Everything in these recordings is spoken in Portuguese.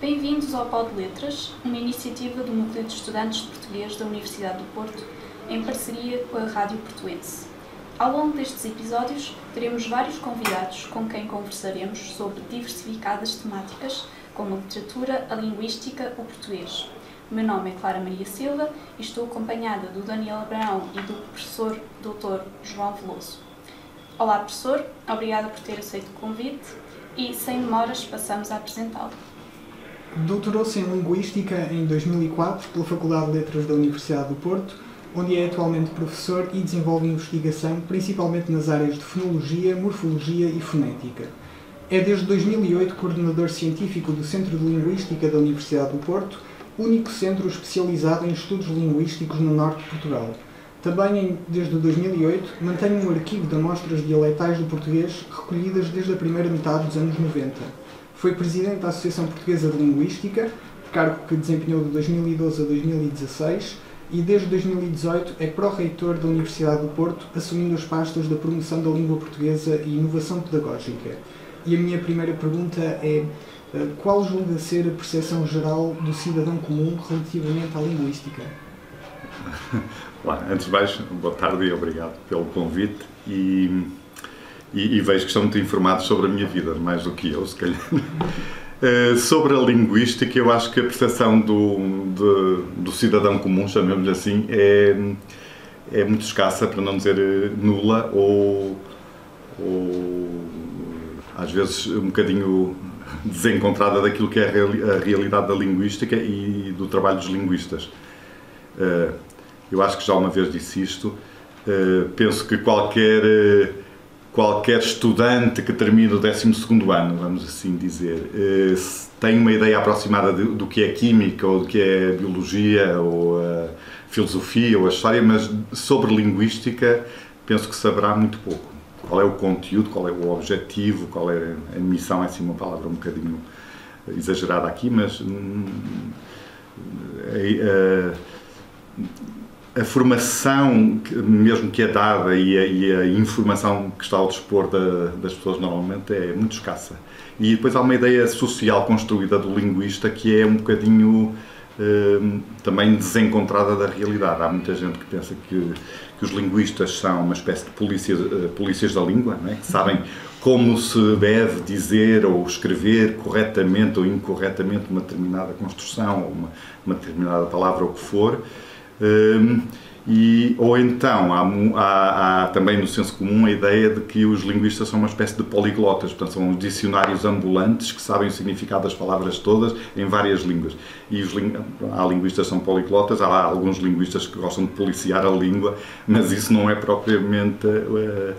Bem-vindos ao Pó de Letras, uma iniciativa do Núcleo de Estudantes de Português da Universidade do Porto, em parceria com a Rádio Portuense. Ao longo destes episódios, teremos vários convidados com quem conversaremos sobre diversificadas temáticas, como a literatura, a linguística, o português. Meu nome é Clara Maria Silva e estou acompanhada do Daniel Abraão e do professor Dr. João Veloso. Olá, professor, obrigada por ter aceito o convite e, sem demoras, passamos a apresentá-lo. Doutorou-se em Linguística em 2004 pela Faculdade de Letras da Universidade do Porto, onde é atualmente professor e desenvolve investigação principalmente nas áreas de fonologia, morfologia e fonética. É desde 2008 coordenador científico do Centro de Linguística da Universidade do Porto, único centro especializado em estudos linguísticos no norte de Portugal. Também, desde 2008, mantém um arquivo de amostras dialetais do português recolhidas desde a primeira metade dos anos 90. Foi presidente da Associação Portuguesa de Linguística, cargo que desempenhou de 2012 a 2016, e desde 2018 é pró-reitor da Universidade do Porto, assumindo as pastas da promoção da língua portuguesa e inovação pedagógica. E a minha primeira pergunta é eh, qual julga ser a percepção geral do cidadão comum relativamente à linguística? Olá, antes de mais, boa tarde e obrigado pelo convite. E, e, e, vejo que estão muito informados sobre a minha vida, mais do que eu, se calhar. Uh, sobre a linguística, eu acho que a percepção do, de, do cidadão comum, chamemos-lhe assim, é, é muito escassa, para não dizer eh, nula, ou, ou às vezes um bocadinho desencontrada daquilo que é a realidade da linguística e do trabalho dos linguistas. Uh, eu acho que já uma vez disse isto. Penso que qualquer, qualquer estudante que termine o 12 ano, vamos assim dizer, uh, tem uma ideia aproximada do que é química ou do que é biologia ou filosofia ou a história, mas sobre linguística penso que saberá muito pouco. Qual é o conteúdo, qual é o objetivo, qual é a missão, é assim uma palavra um bocadinho exagerada aqui, mas. Hum, a formação, mesmo que é dada, e a, e a informação que está ao dispor da, das pessoas normalmente é muito escassa. E depois há uma ideia social construída do linguista que é um bocadinho eh, também desencontrada da realidade. Há muita gente que pensa que, que os linguistas são uma espécie de polícias, eh, polícias da língua, é? que sabem como se deve dizer ou escrever corretamente ou incorretamente uma determinada construção, uma, uma determinada palavra, ou o que for. Um, e, ou então há, há, há, também no senso comum a ideia de que os linguistas são uma espécie de poliglotas, portanto são dicionários ambulantes que sabem o significado das palavras todas em várias línguas. E os, há linguistas que são poliglotas, há alguns linguistas que gostam de policiar a língua, mas isso não é propriamente a, eh,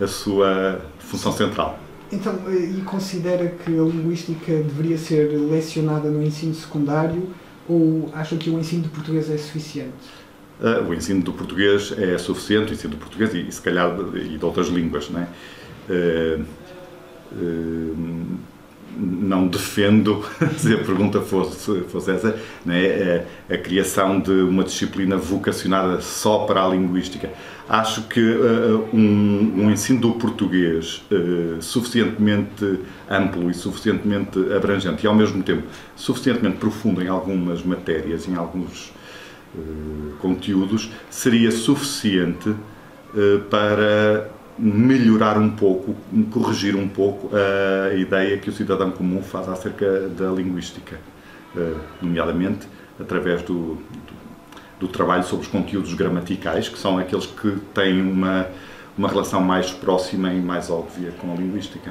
a sua função central. Então, e considera que a linguística deveria ser lecionada no ensino secundário ou acham que o ensino de português é suficiente? Uh, o ensino do português é suficiente, o ensino do português e, e se calhar de, e de outras línguas, não é? Uh, uh, não defendo, se a pergunta fosse, fosse essa, é? a, a, criação de uma disciplina vocacionada só para a linguística. Acho que uh, um, um, ensino do português uh, suficientemente amplo e suficientemente abrangente e, ao mesmo tempo, suficientemente profundo em algumas matérias, em alguns uh, conteúdos, seria suficiente para melhorar um pouco, corrigir um pouco a ideia que o cidadão comum faz acerca da linguística, eh, nomeadamente através do, do, do trabalho sobre os conteúdos gramaticais, que são aqueles que têm uma, uma relação mais próxima e mais óbvia com a linguística.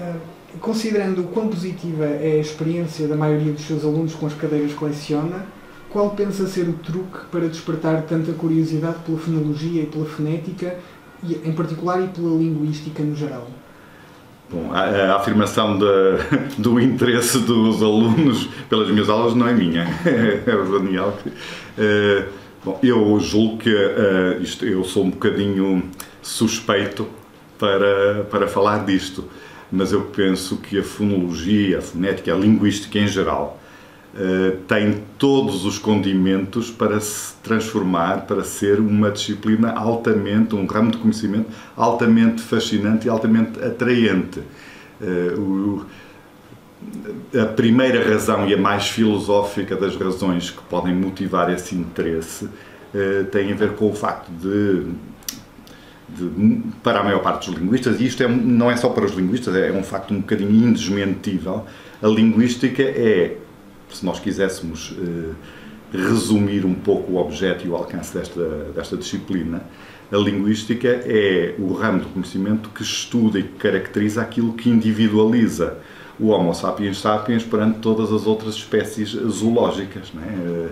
Eh, considerando o quão positiva é a experiência da maioria dos seus alunos com as cadeiras que leciona, qual pensa ser o truque para despertar tanta curiosidade pela fonologia e pela fonética em particular e pela linguística no geral? Bom, a, a afirmação de, do interesse dos alunos pelas minhas aulas não é minha, é o Daniel que. Uh, bom, eu julgo que uh, isto, eu sou um bocadinho suspeito para, para falar disto, mas eu penso que a fonologia, a fonética, a linguística em geral, Uh, tem todos os condimentos para se transformar, para ser uma disciplina altamente, um ramo de conhecimento altamente fascinante e altamente atraente. Uh, o, a primeira razão e a mais filosófica das razões que podem motivar esse interesse eh, tem a ver com o facto de, de, para a maior parte dos linguistas, e isto é, não é só para os linguistas, é um facto um bocadinho indesmentível, a linguística é, se nós quiséssemos eh, resumir um pouco o objeto e o alcance desta, desta disciplina, a linguística é o ramo do conhecimento que estuda e que caracteriza aquilo que individualiza o Homo sapiens sapiens perante todas as outras espécies zoológicas. Não é?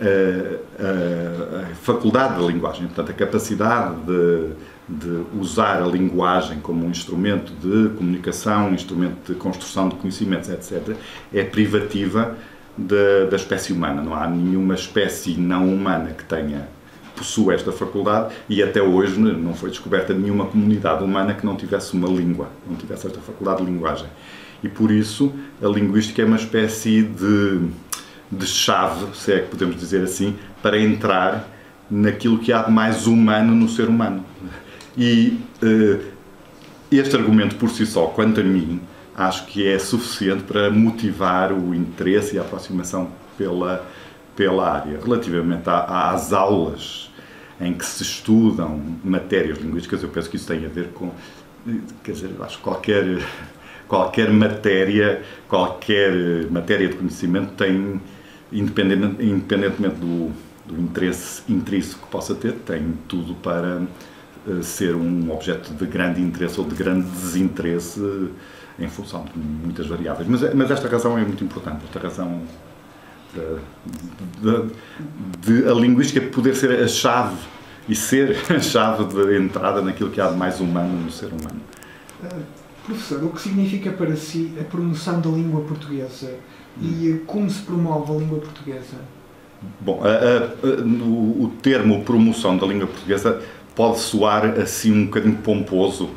a, a, a, faculdade da linguagem, portanto, a capacidade de, de, usar a linguagem como um instrumento de comunicação, um instrumento de construção de conhecimentos, etc., é privativa da, da espécie humana. Não há nenhuma espécie não humana que tenha possua esta faculdade e até hoje não foi descoberta nenhuma comunidade humana que não tivesse uma língua, não tivesse esta faculdade de linguagem. E por isso a linguística é uma espécie de, de chave, se é que podemos dizer assim, para entrar naquilo que há de mais humano no ser humano. E uh, este argumento por si só, quanto a mim, acho que é suficiente para motivar o interesse e a aproximação pela, pela área. Relativamente às aulas em que se estudam matérias linguísticas, eu penso que isso tem a ver com, quer dizer, acho que qualquer, qualquer matéria, qualquer matéria de conhecimento tem, independentemente, independentemente do, do interesse intrínseco que possa ter, tem tudo para ser um objeto de grande interesse ou de grande desinteresse em função de muitas variáveis. Mas, mas esta razão é muito importante, esta razão de, de, de, a linguística poder ser a chave e ser a chave de entrada naquilo que há de mais humano no ser humano. Uh, professor, o que significa para si a promoção da língua portuguesa e como se promove a língua portuguesa? Bom, a, a, o, o termo promoção da língua portuguesa pode soar assim um bocadinho pomposo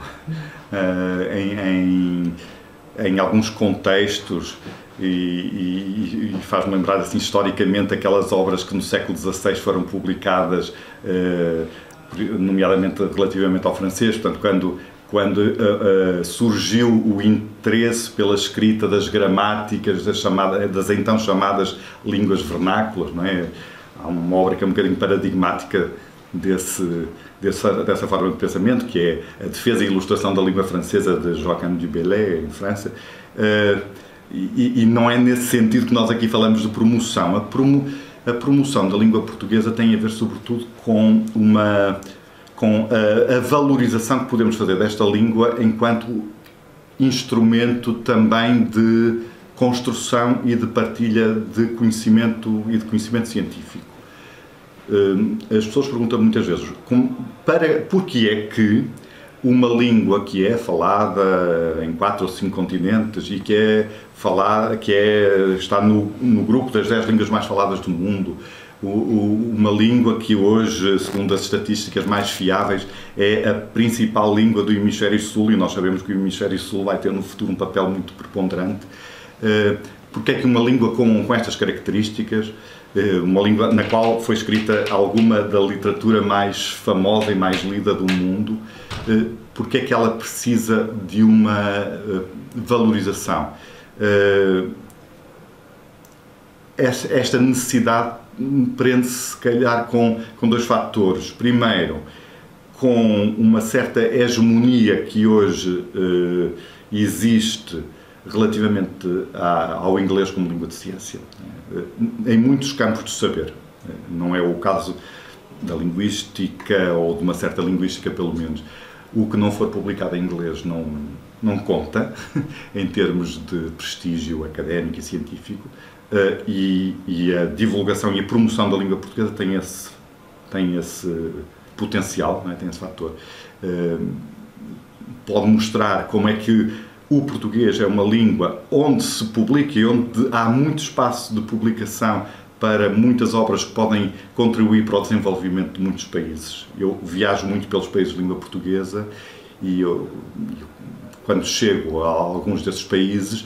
uh, em, em, em, alguns contextos e, e, e faz-me lembrar assim historicamente aquelas obras que no século XVI foram publicadas, uh, nomeadamente relativamente ao francês, portanto quando quando uh, uh, surgiu o interesse pela escrita das gramáticas das, chamadas, das então chamadas línguas vernáculas, não é? Há uma obra que é um bocadinho paradigmática desse, dessa, dessa forma de pensamento, que é a defesa e ilustração da língua francesa de Joachim du Bellay, em França. Uh, e, e, não é nesse sentido que nós aqui falamos de promoção. A, promo, a promoção da língua portuguesa tem a ver, sobretudo, com uma com a, a valorização que podemos fazer desta língua enquanto instrumento também de construção e de partilha de conhecimento e de conhecimento científico. Hum, as pessoas perguntam muitas vezes para, porquê é que uma língua que é falada em quatro ou cinco continentes e que é falada, que é, está no, no grupo das dez línguas mais faladas do mundo, o, o, uma língua que hoje, segundo as estatísticas mais fiáveis, é a principal língua do hemisfério sul e nós sabemos que o hemisfério sul vai ter no futuro um papel muito preponderante. Uh, porque é que uma língua com, com estas características eh, uma língua na qual foi escrita alguma da literatura mais famosa e mais lida do mundo, eh, porque é que ela precisa de uma eh, valorização? Esta necessidade prende-se, se calhar, com, com dois fatores. Primeiro, com uma certa hegemonia que hoje existe relativamente ao inglês como língua de ciência. Eh, em muitos campos do saber. Eh, não é o caso da linguística ou de uma certa linguística, pelo menos. O que não for publicado em inglês não, não conta em termos de prestígio académico e científico. Eh, e, e, a divulgação e a promoção da língua portuguesa tem esse, tem esse potencial, é? tem esse fator. Pode mostrar como é que o português é uma língua onde se publica e onde há muito espaço de publicação para muitas obras que podem contribuir para o desenvolvimento de muitos países. Eu viajo muito pelos países de língua portuguesa e eu, quando chego a alguns desses países,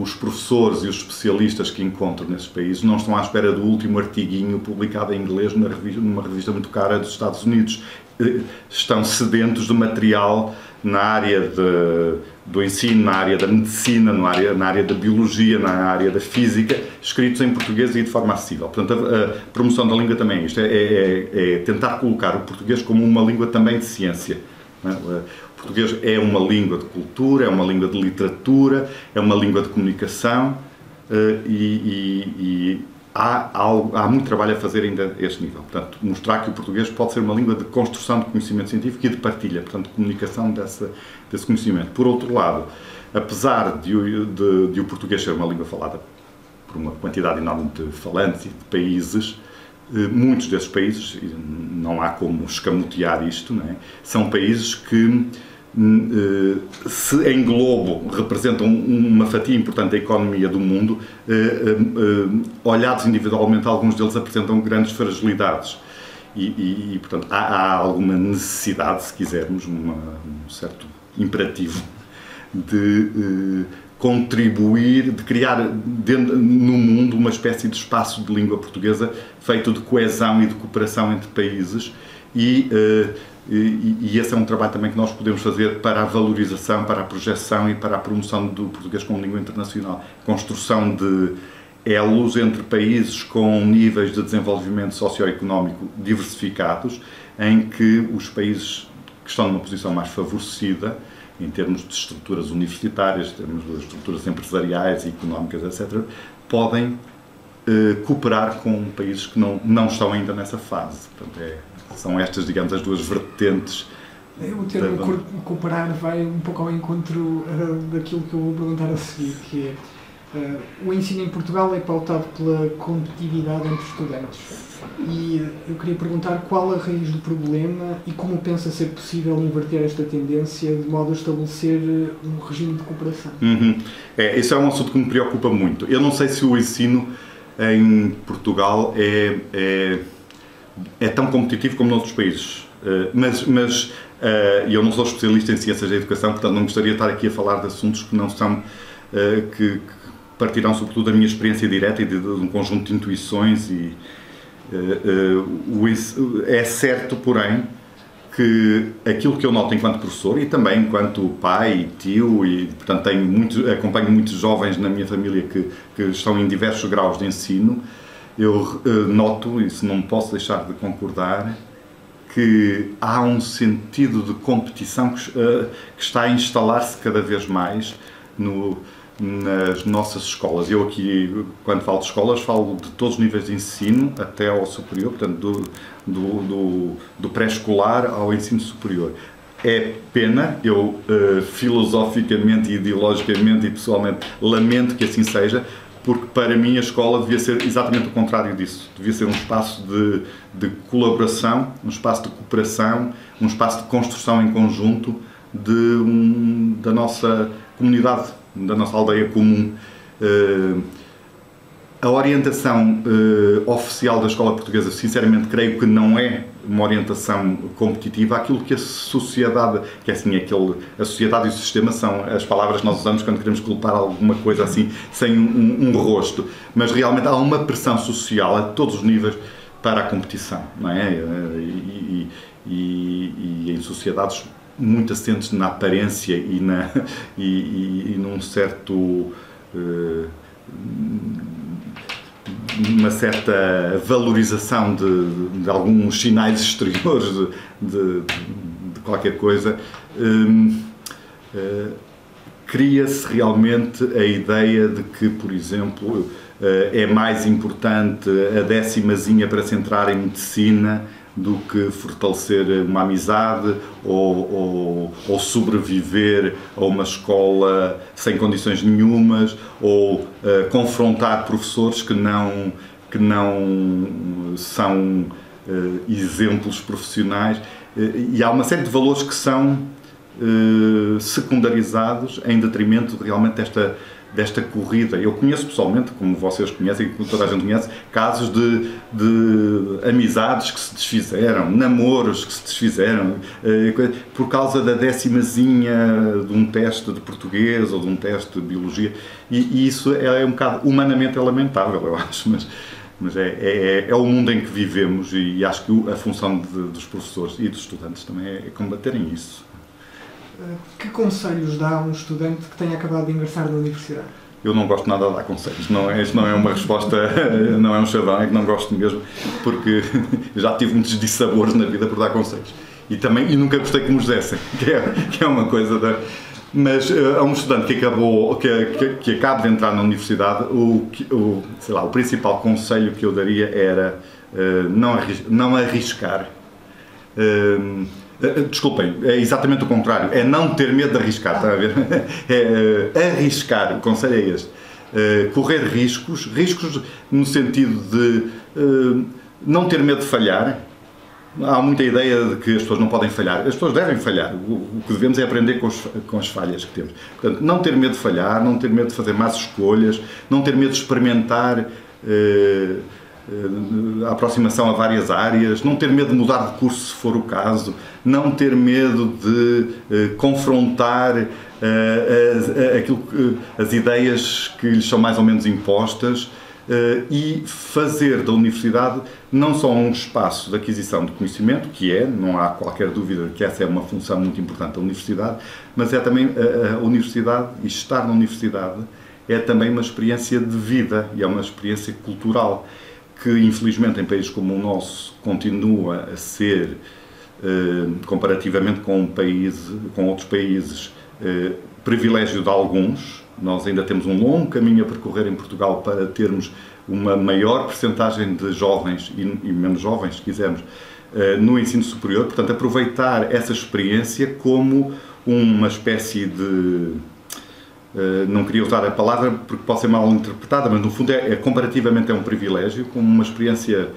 os professores e os especialistas que encontro nesses países não estão à espera do último artiguinho publicado em inglês numa revista muito cara dos Estados Unidos. Estão sedentos de material na área de, do ensino, na área da medicina, na área, na área da biologia, na área da física, escritos em português e de forma acessível. Portanto, a, a promoção da língua também é isto, é, é, é, tentar colocar o português como uma língua também de ciência. É? O português é uma língua de cultura, é uma língua de literatura, é uma língua de comunicação eh, e, e, e há, há, há, muito trabalho a fazer ainda a este nível. Portanto, mostrar que o português pode ser uma língua de construção de conhecimento científico e de partilha, portanto, de comunicação dessa, desse conhecimento. Por outro lado, apesar de, de, de, o português ser uma língua falada por uma quantidade enorme de falantes e de países, eh, muitos desses países, não há como escamotear isto, é? são países que se em globo representam uma fatia importante da economia do mundo, eh, eh, olhados individualmente, alguns deles apresentam grandes fragilidades. E, e, e portanto, há, há, alguma necessidade, se quisermos, uma, um certo imperativo de contribuir, de criar dentro, no mundo uma espécie de espaço de língua portuguesa feito de coesão e de cooperação entre países e e, e, esse é um trabalho também que nós podemos fazer para a valorização, para a projeção e para a promoção do português como língua internacional. Construção de elos entre países com níveis de desenvolvimento socioeconómico diversificados, em que os países que estão numa posição mais favorecida, em termos de estruturas universitárias, em termos de estruturas empresariais e económicas, etc., podem eh, cooperar com países que não, não estão ainda nessa fase. Portanto, é, são estas, digamos, as duas vertentes. O termo da... cooperar vai um pouco ao encontro uh, daquilo que eu vou perguntar a seguir, que é uh, o ensino em Portugal é pautado pela competitividade entre estudantes. E eu queria perguntar qual a raiz do problema e como pensa ser possível inverter esta tendência de modo a estabelecer um regime de cooperação. Uhum. É, esse é um assunto que me preocupa muito. Eu não sei se o ensino em Portugal é, é é tão competitivo como noutros países. Uh, mas, mas uh, eu não sou especialista em ciências da educação, portanto não gostaria de estar aqui a falar de assuntos que não são, uh, que, partirão sobretudo da minha experiência direta e de, de um conjunto de intuições e é certo, porém, que aquilo que eu noto enquanto professor e também enquanto pai, tio e portanto tenho muito, acompanho muitos jovens na minha família que, que estão em diversos graus de ensino, eu uh, noto, isso não posso deixar de concordar, que há um sentido de competição que, uh, que está a instalar-se cada vez mais no, nas nossas escolas. Eu aqui, quando falo de escolas, falo de todos os níveis de ensino até ao superior, portanto, do, do, do, do pré-escolar ao ensino superior. É pena, eu uh, filosoficamente, ideologicamente e pessoalmente lamento que assim seja, porque para mim a escola devia ser exatamente o contrário disso. Devia ser um espaço de, de colaboração, um espaço de cooperação, um espaço de construção em conjunto de um, da nossa comunidade, da nossa aldeia comum. Uh, a orientação uh, oficial da escola portuguesa, sinceramente, creio que não é uma orientação competitiva. Aquilo que a sociedade, que é assim, aquele, a sociedade e o sistema são as palavras que nós usamos quando queremos colocar alguma coisa assim, sem um, um rosto. Mas realmente há uma pressão social a todos os níveis para a competição, não é? E, e, e, e em sociedades muito assentes na aparência e, na, e, num certo. Uh, uma certa valorização de, de alguns sinais exteriores de, de, de qualquer coisa, hum, uh, cria-se realmente a ideia de que, por exemplo, uh, é mais importante a décimazinha para se entrar em medicina do que fortalecer uma amizade ou, ou, ou, sobreviver a uma escola sem condições nenhumas ou uh, confrontar professores que não, que não são uh, exemplos profissionais. Uh, e há uma série de valores que são secundarizados em detrimento realmente desta desta corrida. Eu conheço pessoalmente, como vocês conhecem, como toda a gente conhece, casos de, de amizades que se desfizeram, namoros que se desfizeram, eh, por causa da décimazinha de um teste de português ou de um teste de biologia. E, e isso é um bocado humanamente lamentável, eu acho, mas, mas é, é, é, o mundo em que vivemos e acho que a função de, dos professores e dos estudantes também é combaterem isso. Que conselhos dá um estudante que tenha acabado de ingressar na universidade? Eu não gosto nada de dar conselhos. Não, é, isto não é uma resposta, não é um chavão, é que não gosto mesmo, porque já tive muitos dissabores na vida por dar conselhos. E também e nunca gostei que me os dessem, que é, que é uma coisa da. Mas uh, a um estudante que acabou, que, que, que acaba de entrar na universidade, o, o, sei lá, o principal conselho que eu daria era uh, não, arris, não arriscar. Uh, eh, eh, desculpem, é exatamente o contrário. É não ter medo de arriscar, está a ver? É uh, arriscar, o conselho é este. Correr riscos, riscos no sentido de não ter medo de falhar. Há muita ideia de que as pessoas não podem falhar. As pessoas devem falhar. O, o que devemos é aprender com, os, com as falhas que temos. Portanto, não ter medo de falhar, não ter medo de fazer más escolhas, não ter medo de experimentar a aproximação a várias áreas, não ter medo de mudar de curso se for o caso, não ter medo de uh, confrontar as, aquilo, as ideias que lhes são mais ou menos impostas e fazer da universidade não só um espaço de aquisição de conhecimento, que é, não há qualquer dúvida que essa é uma função muito importante da universidade, mas é também a universidade e estar na universidade é também uma experiência de vida e é uma experiência cultural que infelizmente em países como o nosso continua a ser eh, comparativamente com, país, com outros países, eh, privilégio de alguns. Nós ainda temos um longo caminho a percorrer em Portugal para termos uma maior percentagem de jovens e, e menos jovens, se quisermos, eh, no ensino superior. Portanto, aproveitar essa experiência como uma espécie de não queria usar a palavra porque pode ser mal interpretada, mas no fundo é, é comparativamente é um privilégio, como uma experiência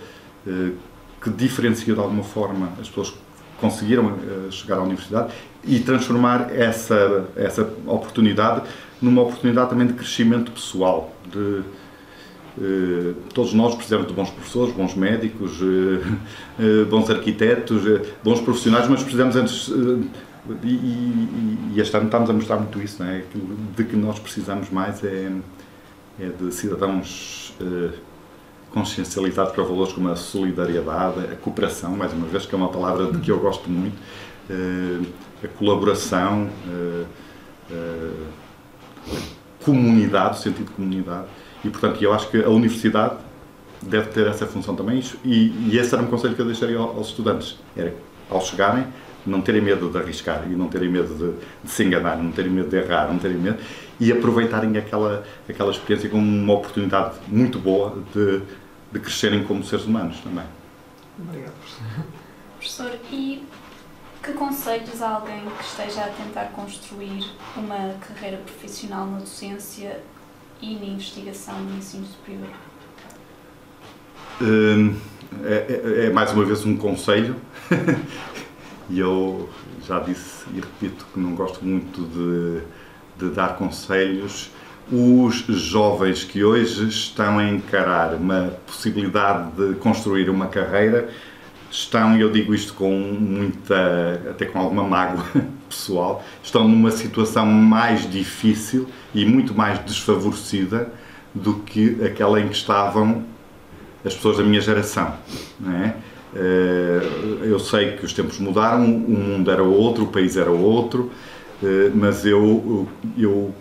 que diferencia de alguma forma as pessoas conseguiram uh, chegar à universidade e transformar essa, essa oportunidade numa oportunidade também de crescimento pessoal, de todos nós precisamos de bons professores, bons médicos, bons arquitetos, bons profissionais, mas precisamos antes. E, e, e, este ano estamos a mostrar muito isso, não é? Aquilo de que nós precisamos mais é, é de cidadãos consciencialidade para valores como a solidariedade, a cooperação, mais uma vez, que é uma palavra de que eu gosto muito, eh, a colaboração, eh, eh, a comunidade, o sentido de comunidade. E, portanto, eu acho que a universidade deve ter essa função também. E, e esse era um conselho que eu deixaria aos estudantes. Era, ao chegarem, não terem medo de arriscar e não terem medo de, de, se enganar, não terem medo de errar, não terem medo e aproveitarem aquela, aquela experiência como uma oportunidade muito boa de, de crescerem como seres humanos também. Obrigado, professor. Professor, e que conselhos a alguém que esteja a tentar construir uma carreira profissional na docência e na investigação no ensino superior? Hum, é, é, é, mais uma vez um conselho e eu já disse e repito que não gosto muito de, de dar conselhos os jovens que hoje estão a encarar uma possibilidade de construir uma carreira estão, e eu digo isto com muita, até com alguma mágoa pessoal, estão numa situação mais difícil e muito mais desfavorecida do que aquela em que estavam as pessoas da minha geração. Não é? Eh, eu sei que os tempos mudaram, o mundo era outro, o país era outro, eh, mas eu, eu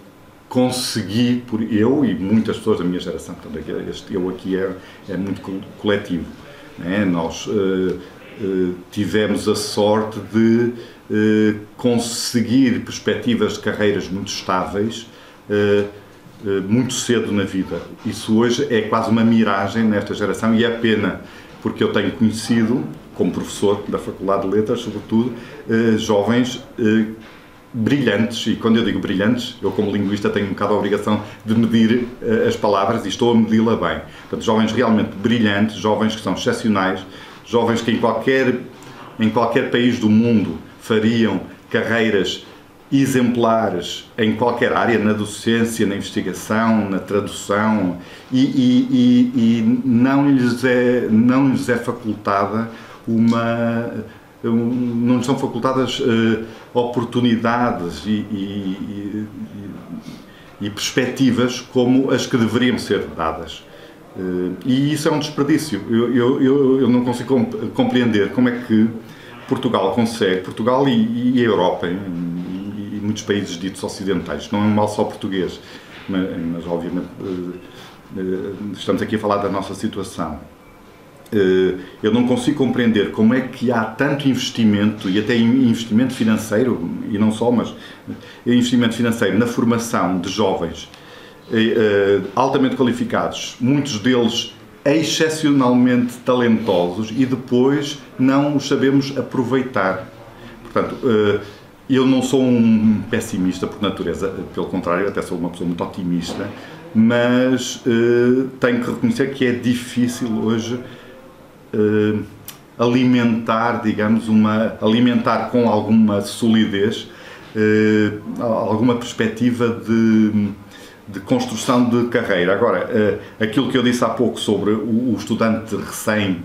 consegui, por eu e muitas pessoas da minha geração, portanto, este eu aqui é, é muito coletivo. Né? Nós uh, tivemos a sorte de conseguir perspectivas de carreiras muito estáveis muito cedo na vida. Isso hoje é quase uma miragem nesta geração e é pena, porque eu tenho conhecido, como professor da Faculdade de Letras, sobretudo, jovens brilhantes, e quando eu digo brilhantes, eu como linguista tenho um bocado a obrigação de medir uh, as palavras e estou a medi-la bem. Portanto, jovens realmente brilhantes, jovens que são excepcionais, jovens que em qualquer, em qualquer país do mundo fariam carreiras exemplares em qualquer área, na docência, na investigação, na tradução, e, e, e, e não, lhes é, não lhes é facultada uma. não lhes são facultadas uh, oportunidades e, e, perspectivas como as que deveriam ser dadas. Uh, e isso é um desperdício. Eu, eu, eu, não consigo compreender como é que Portugal consegue, Portugal e, e a Europa, muitos países ditos ocidentais. Não é mal só português, mas, mas obviamente eh, eh, estamos aqui a falar da nossa situação. Eh, eu não consigo compreender como é que há tanto investimento, e até investimento financeiro, e não só, mas investimento financeiro na formação de jovens altamente qualificados, muitos deles excepcionalmente talentosos, e depois não os sabemos aproveitar. Portanto, eu não sou um pessimista por natureza, pelo contrário, até sou uma pessoa muito otimista, mas uh, tenho que reconhecer que é difícil hoje uh, alimentar, digamos, uma alimentar com alguma solidez uh, alguma perspectiva de, de, construção de carreira. Agora, aquilo que eu disse há pouco sobre o, o estudante recém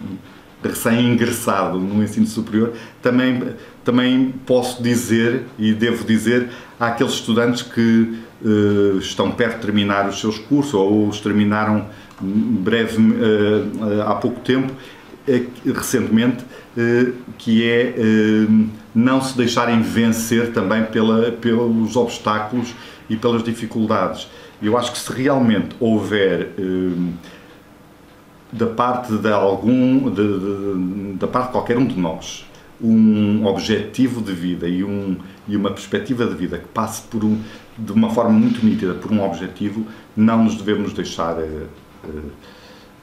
recém-ingressado no ensino superior, também, também posso dizer e devo dizer àqueles estudantes que uh, estão perto de terminar os seus cursos ou os terminaram breve, uh, há pouco tempo, recentemente, que é não se deixarem vencer também pela, pelos obstáculos e pelas dificuldades. Eu acho que se realmente houver da parte de algum, de, de, da parte de qualquer um de nós, um objetivo de vida e, um, e uma perspectiva de vida que passe por um, de uma forma muito nítida por um objetivo, não nos devemos deixar uh,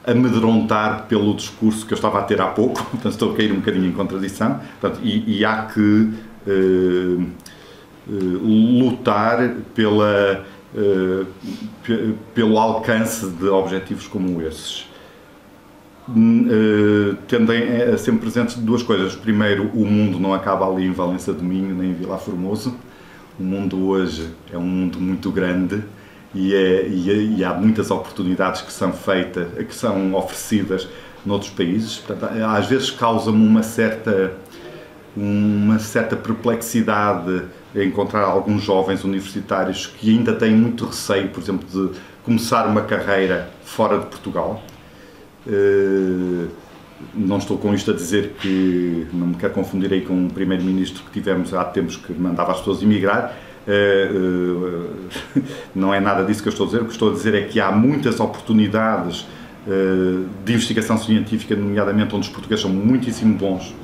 amedrontar pelo discurso que eu estava a ter há pouco, portanto estou a cair um bocadinho em contradição, portanto, e, e há que uh, lutar pela, pelo alcance de objetivos como esses. Uh, tendem a ser presentes duas coisas. Primeiro, o mundo não acaba ali em Valença de Minho nem em Vila Formoso. O mundo hoje é um mundo muito grande e, é, e, é, e há muitas oportunidades que são feitas, que são oferecidas noutros países. Portanto, às vezes causa-me uma certa uma certa perplexidade encontrar alguns jovens universitários que ainda têm muito receio, por exemplo, de começar uma carreira fora de Portugal eh, não estou com isto a dizer que não me quero confundir aí com o primeiro-ministro que tivemos há tempos que mandava as pessoas emigrar. Eh, eh, não é nada disso que eu estou a dizer. O que estou a dizer é que há muitas oportunidades de investigação científica, nomeadamente onde os portugueses são muitíssimo bons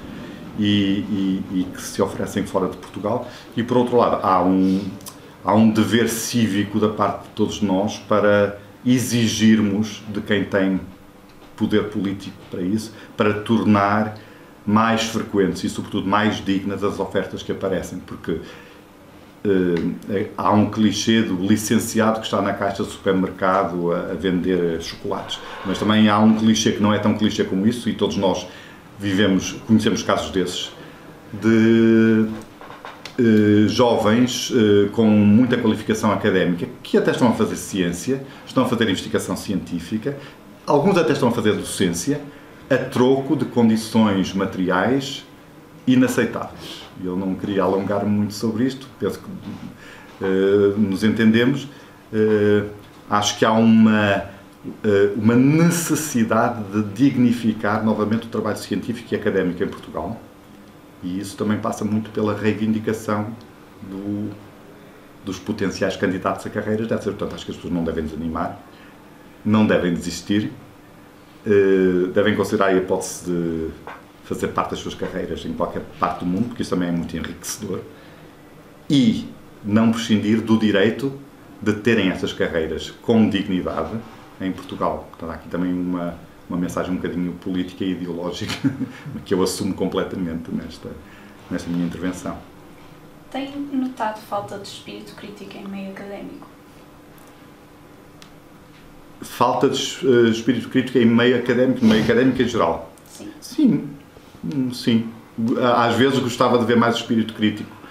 e, e, e, que se oferecem fora de Portugal. E por outro lado, há um, há um dever cívico da parte de todos nós para exigirmos de quem tem poder político para isso, para tornar mais frequentes e, sobretudo, mais dignas as ofertas que aparecem, porque uh, há um clichê do licenciado que está na caixa do supermercado a, a, vender chocolates, mas também há um clichê que não é tão clichê como isso e todos nós vivemos, conhecemos casos desses, de uh, jovens uh, com muita qualificação académica que até estão a fazer ciência, estão a fazer investigação científica, Alguns até estão a fazer docência a troco de condições materiais inaceitáveis. Eu não queria alongar muito sobre isto, penso que uh, nos entendemos. Uh, acho que há uma, uh, uma necessidade de dignificar novamente o trabalho científico e académico em Portugal. E isso também passa muito pela reivindicação do, dos potenciais candidatos a carreiras dessas. Portanto, acho que as pessoas não devem desanimar não devem desistir, uh, devem considerar a hipótese de fazer parte das suas carreiras em qualquer parte do mundo, porque isso também é muito enriquecedor, e não prescindir do direito de terem essas carreiras com dignidade em Portugal. Portanto, há aqui também uma, uma mensagem um bocadinho política e ideológica que eu assumo completamente nesta, nesta minha intervenção. Tem notado falta de espírito crítico em meio académico? Falta de uh, espírito crítico em meio académico, no meio académico em geral. Sim. Sim, hum, sim. Às vezes gostava de ver mais espírito crítico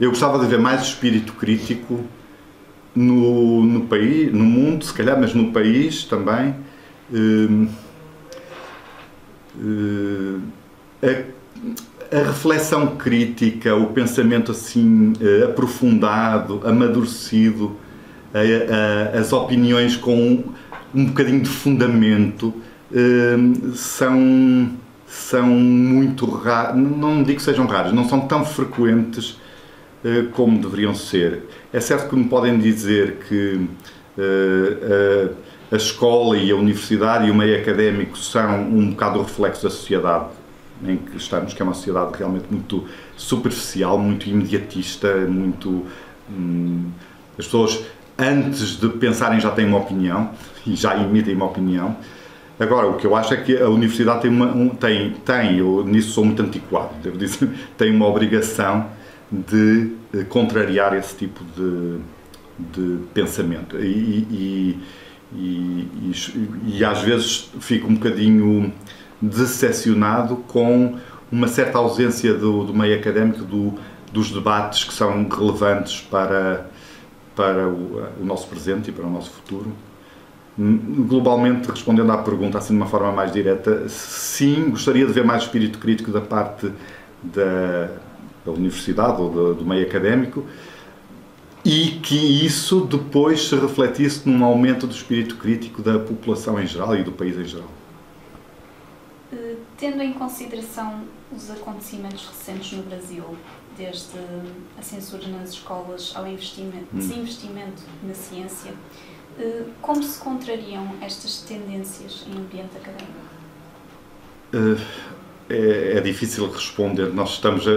eu gostava de ver mais espírito crítico no, no país, no mundo, se calhar, mas no país também. Uh, uh, a, a, reflexão crítica, o pensamento assim uh, aprofundado, amadurecido, a, a, as opiniões com um, um bocadinho de fundamento são são muito raras, não digo que sejam raras, não são tão frequentes uh, como deveriam ser. É certo que me podem dizer que uh, a escola e a universidade e o meio académico são um bocado o reflexo da sociedade em que estamos, que é uma sociedade realmente muito superficial, muito imediatista, muito. Hum, as pessoas, antes de pensarem, já têm uma opinião e já emitem uma opinião. Agora, o que eu acho é que a universidade tem, uma, um, tem, tem eu nisso sou muito antiquado, devo dizer, tem uma obrigação de eh, contrariar esse tipo de, de pensamento. E, e, e, e, às vezes fico um bocadinho decepcionado com uma certa ausência do, do meio académico do, dos debates que são relevantes para, para o, o nosso presente e para o nosso futuro. Globalmente, respondendo à pergunta assim de uma forma mais direta, sim, gostaria de ver mais espírito crítico da parte da, da universidade ou do, do meio académico e que isso depois se refletisse num aumento do espírito crítico da população em geral e do país em geral. Eh, tendo em consideração os acontecimentos recentes no Brasil, desde a censura nas escolas ao investimento, hum. desinvestimento na ciência, eh, como se contrariam estas tendências em ambiente académico? Eh, é, é difícil responder. Nós estamos a,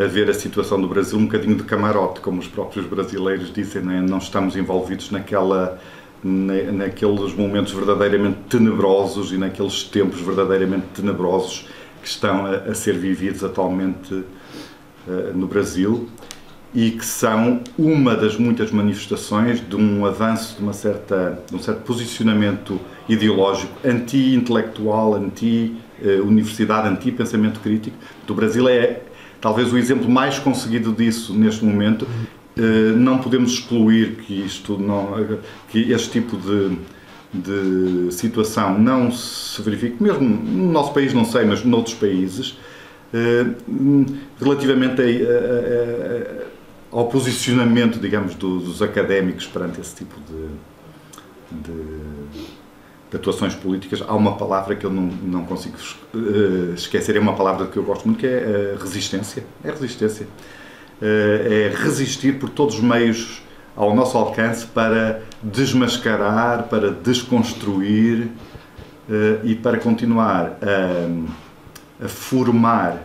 a, a, ver a situação do Brasil um bocadinho de camarote, como os próprios brasileiros dizem, né? não estamos envolvidos naquela, na, naqueles momentos verdadeiramente tenebrosos e naqueles tempos verdadeiramente tenebrosos que estão a, a ser vividos atualmente uh, no Brasil e que são uma das muitas manifestações de um avanço de, uma certa, de um certo posicionamento ideológico anti-intelectual, anti-universidade, anti-pensamento crítico. O Brasil é talvez o exemplo mais conseguido disso neste momento. Eh, não podemos excluir que isto não, que este tipo de, de situação não se verifique, mesmo no nosso país não sei, mas noutros países, eh, relativamente a, a, a ao posicionamento, digamos, dos académicos perante esse tipo de, de, de, atuações políticas, há uma palavra que eu não, não consigo uh, esquecer, é uma palavra que eu gosto muito, que é uh, resistência. É resistência. É resistir por todos os meios ao nosso alcance para desmascarar, para desconstruir e para continuar a, a formar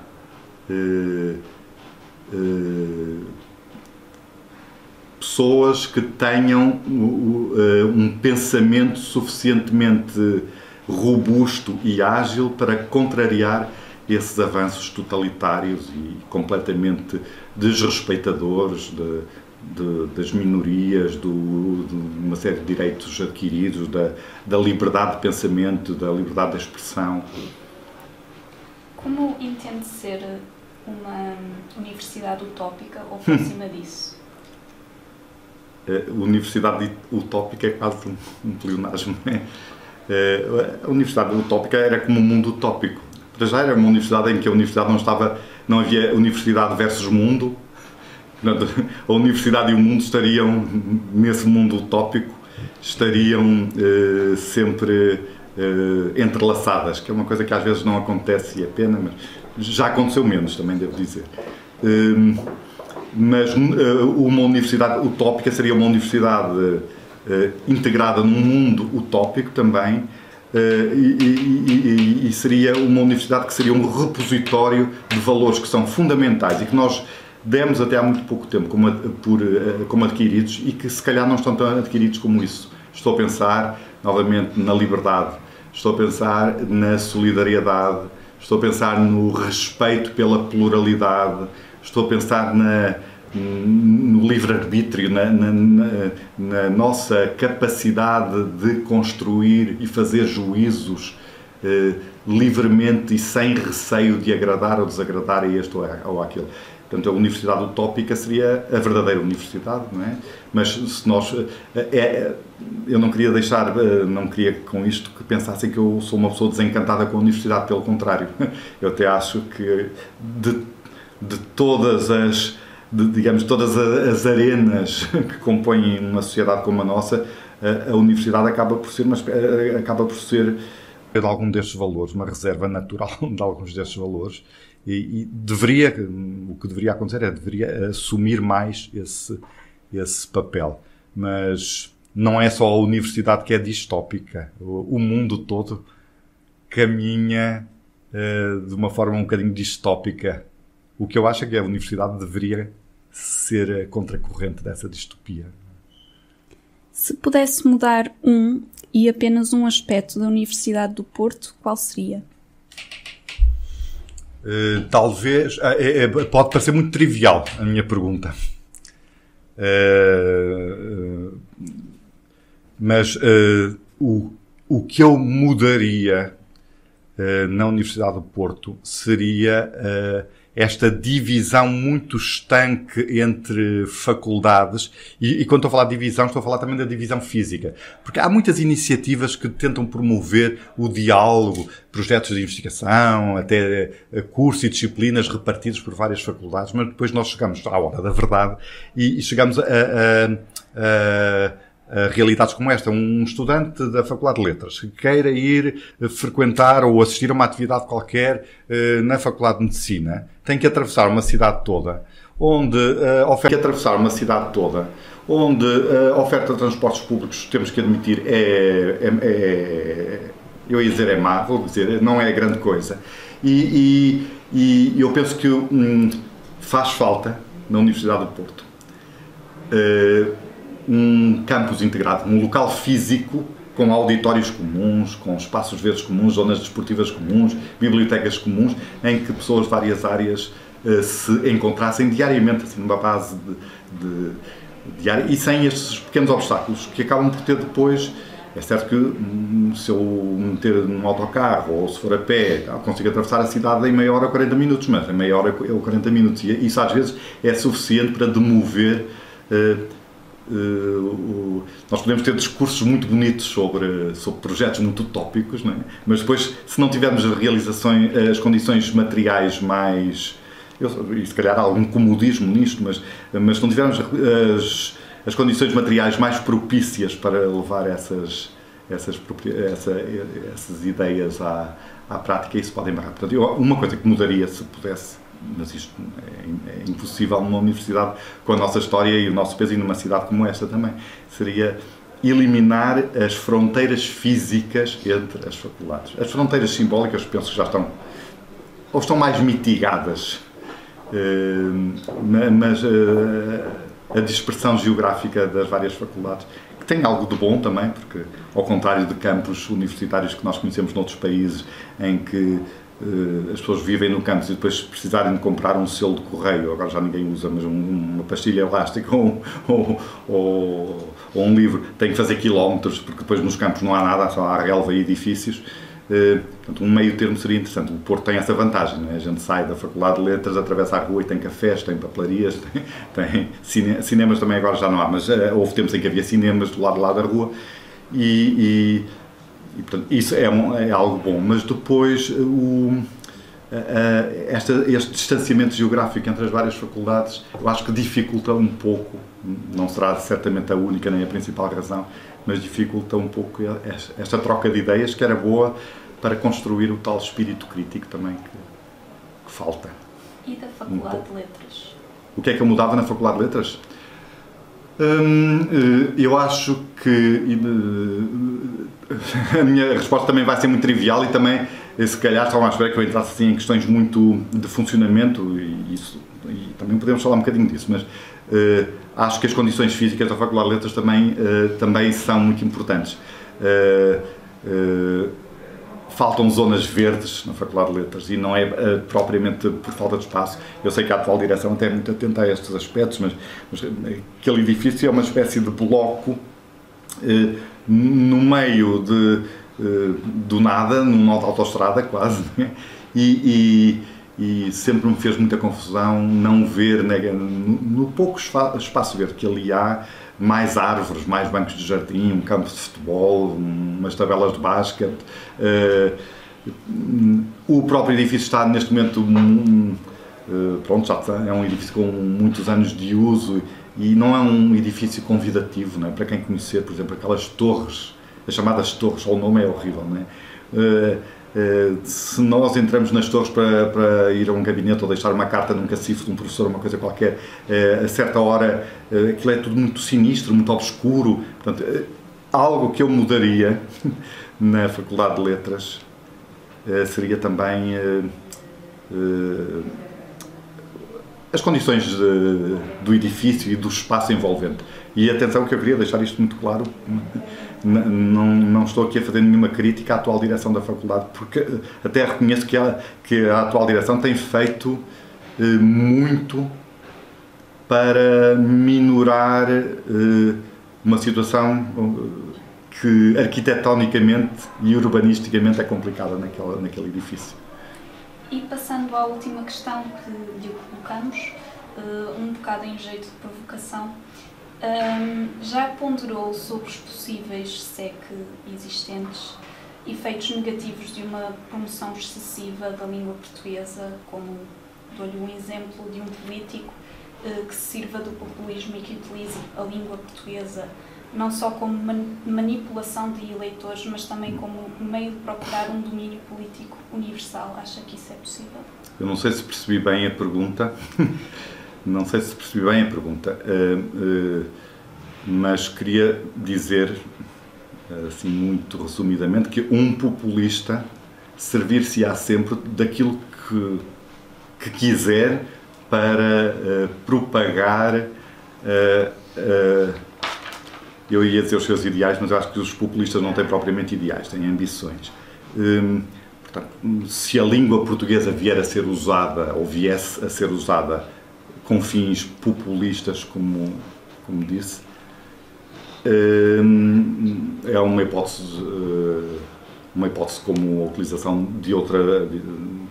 pessoas que tenham uh, um pensamento suficientemente robusto e ágil para contrariar esses avanços totalitários e completamente desrespeitadores de, de, das minorias, do, de uma série de direitos adquiridos, da, da liberdade de pensamento, da liberdade de expressão. Como entende ser uma universidade utópica ou próxima disso? a universidade utópica é quase um, um pleonasmo. É? A universidade utópica era como um mundo utópico. Para já era uma universidade em que a universidade não estava, não havia universidade versus mundo. A universidade e o mundo estariam nesse mundo utópico, estariam eh, sempre eh, entrelaçadas, que é uma coisa que às vezes não acontece e é pena, mas já aconteceu menos, também devo dizer. Eh, mas uh, uma universidade utópica seria uma universidade uh, integrada num mundo utópico também uh, e, e, e, e, seria uma universidade que seria um repositório de valores que são fundamentais e que nós demos até há muito pouco tempo como, por, como adquiridos e que se calhar não estão tão adquiridos como isso. Estou a pensar novamente na liberdade, estou a pensar na solidariedade, estou a pensar no respeito pela pluralidade, estou a pensar na, no livre-arbítrio, na, na, na, nossa capacidade de construir e fazer juízos eh, livremente e sem receio de agradar ou desagradar a este ou àquele. Portanto, a universidade utópica seria a verdadeira universidade, não é? Mas se nós. É, é, eu não queria deixar, não queria com isto que pensassem que eu sou uma pessoa desencantada com a universidade, pelo contrário. Eu até acho que de, de todas as. De, digamos, todas as arenas que compõem uma sociedade como a nossa, a, a universidade acaba por ser, uma, acaba por ser de algum destes valores, uma reserva natural de alguns destes valores e, e, deveria, o que deveria acontecer é deveria assumir mais esse, esse papel. Mas não é só a universidade que é distópica. O, o mundo todo caminha uh, de uma forma um bocadinho distópica. O que eu acho é que a universidade deveria ser a contracorrente dessa distopia. Se pudesse mudar um e apenas um aspecto da Universidade do Porto, qual seria? Uh, talvez. Uh, é, pode parecer muito trivial a minha pergunta. Uh, mas o, o que eu mudaria na Universidade do Porto seria esta divisão muito estanque entre faculdades, e, e, quando estou a falar de divisão, estou a falar também da divisão física, porque há muitas iniciativas que tentam promover o diálogo, projetos de investigação, até eh, cursos e disciplinas repartidos por várias faculdades, mas depois nós chegamos à hora da verdade e, e chegamos a, a, a realidades como esta. Um estudante da Faculdade de Letras que queira ir frequentar ou assistir a uma atividade qualquer uh, na Faculdade de Medicina tem que atravessar uma cidade toda onde uh, oferta que atravessar uma cidade toda onde a oferta de transportes públicos temos que admitir é, é, é eu ia dizer é má, vou dizer, não é grande coisa. E, e, e eu penso que hum, faz falta na Universidade do Porto uh, um campus integrado, um local físico com auditórios comuns, com espaços verdes comuns, zonas desportivas comuns, bibliotecas comuns, em que pessoas de várias áreas uh, se encontrassem diariamente, assim, numa base de, de, diária, e sem estes pequenos obstáculos que acabam por ter depois. É certo que hum, se eu meter num autocarro ou se for a pé, consigo atravessar a cidade em meia hora ou 40 minutos, mas em meia hora ou 40 minutos. E isso às vezes é suficiente para demover uh, Uh, nós podemos ter discursos muito bonitos sobre, sobre projetos muito utópicos, é? mas depois, se não tivermos as realizações, as condições materiais mais. Eu, e se calhar há algum comodismo nisto, mas, mas se não tivermos as, as condições materiais mais propícias para levar essas, essas, essa, essas ideias à, à prática, isso pode embarrar. Portanto, eu, uma coisa que mudaria se pudesse mas isto é, é, impossível numa universidade com a nossa história e o nosso peso e numa cidade como esta também. Seria eliminar as fronteiras físicas entre as faculdades. As fronteiras simbólicas penso que já estão ou estão mais mitigadas, eh, mas eh, a dispersão geográfica das várias faculdades, que tem algo de bom também, porque ao contrário de campos universitários que nós conhecemos noutros países, em que as pessoas vivem no campus e depois precisarem de comprar um selo de correio, agora já ninguém usa, mas uma pastilha elástica ou, ou, ou, ou, um livro, tem que fazer quilómetros, porque depois nos campos não há nada, só há relva e edifícios. Eh, portanto, um meio termo seria interessante. O Porto tem essa vantagem, é? a gente sai da Faculdade de Letras, atravessa a rua e tem cafés, tem papelarias, tem, tem cine, cinemas também agora já não há, mas uh, houve tempos em que havia cinemas do lado lá da rua e, e e, portanto, isso é, um, é algo bom, mas depois o, esta, este distanciamento geográfico entre as várias faculdades, eu acho que dificulta um pouco, não será certamente a única nem a principal razão, mas dificulta um pouco esta, esta troca de ideias que era boa para construir o tal espírito crítico também que, que falta. E da Faculdade um de Letras? O que é que eu mudava na Faculdade de Letras? Hum, eh, eu acho que a minha resposta também vai ser muito trivial e também, eh, se calhar, estavam à espera que eu entrasse assim, em questões muito de funcionamento e, isso, e também podemos falar um bocadinho disso, mas uh, acho que as condições físicas da Faculdade de Letras também, uh, também são muito importantes. Uh, faltam zonas verdes na Faculdade de Letras e não é propriamente por falta de espaço. Eu sei que a atual direção até é muito atenta a estes aspectos, mas, mas aquele edifício é uma espécie de bloco no meio de, uh, do nada, numa autoestrada quase, né? e, e sempre me fez muita confusão não ver né, no, no pouco espaço verde que ali há mais árvores, mais bancos de jardim, um campo de futebol, umas tabelas de basquete. Uh, o próprio edifício está neste momento uh, pronto, já é um edifício com muitos anos de uso e não é um edifício convidativo, não é? para quem conhecer, por exemplo, aquelas torres, as chamadas torres, o nome é horrível, não é? Uh, se nós entramos nas torres para, para, ir a um gabinete ou deixar uma carta num cacifo de um professor, uma coisa qualquer, uh, a certa hora aquilo é tudo muito sinistro, muito obscuro. Portanto, algo que eu mudaria na Faculdade de Letras seria também as condições de, do edifício e do espaço envolvente. E atenção que eu queria deixar isto muito claro, não, não estou aqui a fazer nenhuma crítica à atual direção da faculdade, porque até reconheço que a, que a atual direção tem feito eh, muito para minorar eh, uma situação eh, que arquitetonicamente e urbanisticamente é complicada naquele, naquele edifício. E passando à última questão que lhe colocamos, uh, um bocado em jeito de provocação, um, já ponderou sobre os possíveis SEC existentes efeitos negativos de uma promoção excessiva da língua portuguesa, como dou-lhe um exemplo de um político uh, que sirva do populismo e que utilize a língua portuguesa não só como manipulação de eleitores, mas também como meio de procurar um domínio político universal. Acha que isso é possível? Eu não sei se percebi bem a pergunta. não sei se percebi bem a pergunta, uh, uh, mas queria dizer, assim muito resumidamente, que um populista servir-se-á sempre daquilo que, que quiser para uh, propagar eu ia dizer os seus ideais, mas eu acho que os populistas não têm propriamente ideais, têm ambições. Hum, portanto, se a língua portuguesa vier a ser usada, ou viesse a ser usada com fins populistas, como, como disse, hum, é uma hipótese, eh, uma hipótese como a utilização de, outra,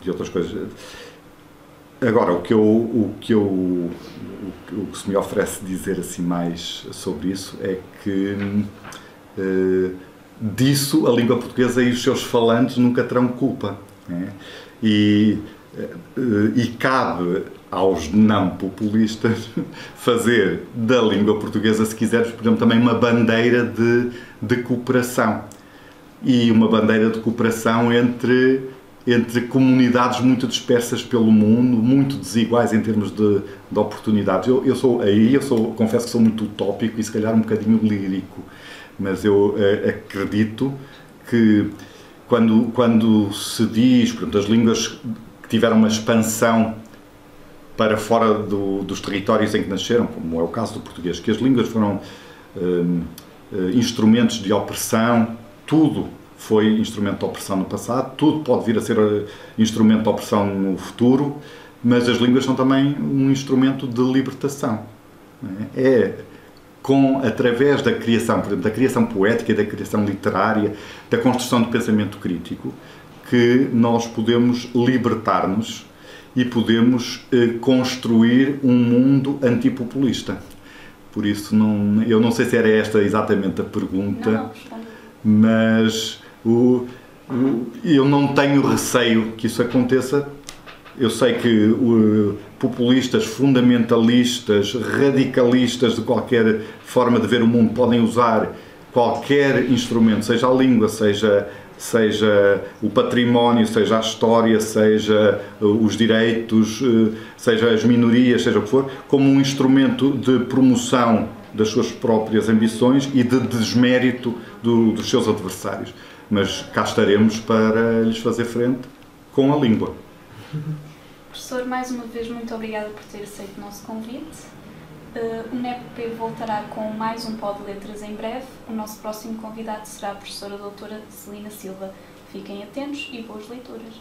de outras coisas. Agora, o que eu, o que eu, o que se me oferece dizer assim mais sobre isso é que uh, disso a língua portuguesa e os seus falantes nunca terão culpa. Né? E, uh, e cabe aos não populistas fazer da língua portuguesa, se quiseres, por exemplo, também uma bandeira de, de cooperação. E uma bandeira de cooperação entre entre comunidades muito dispersas pelo mundo, muito desiguais em termos de, de oportunidades. Eu, eu, sou aí, eu sou, confesso que sou muito utópico e se calhar um bocadinho lírico, mas eu eh, acredito que quando, quando se diz, portanto, as línguas que tiveram uma expansão para fora do, dos territórios em que nasceram, como é o caso do português, que as línguas foram hum, instrumentos de opressão, tudo foi instrumento de opressão no passado, tudo pode vir a ser eh, instrumento de opressão no futuro, mas as línguas são também um instrumento de libertação. É? é com através da criação, por exemplo, da criação poética, da criação literária, da construção do pensamento crítico, que nós podemos libertar-nos e podemos eh, construir um mundo antipopulista. Por isso, não, eu não sei se era esta exatamente a pergunta, não, mas o, o, eu não tenho receio que isso aconteça. Eu sei que o, populistas, fundamentalistas, radicalistas de qualquer forma de ver o mundo podem usar qualquer instrumento, seja a língua, seja seja o património, seja a história, seja os direitos, seja as minorias, seja o que for, como um instrumento de promoção das suas próprias ambições e de desmérito do, dos seus adversários mas cá estaremos para lhes fazer frente com a língua. Professor, mais uma vez, muito obrigada por ter aceito o nosso convite. Uh, o NEPP voltará com mais um pó de letras em breve. O nosso próximo convidado será a professora doutora Celina Silva. Fiquem atentos e boas leituras.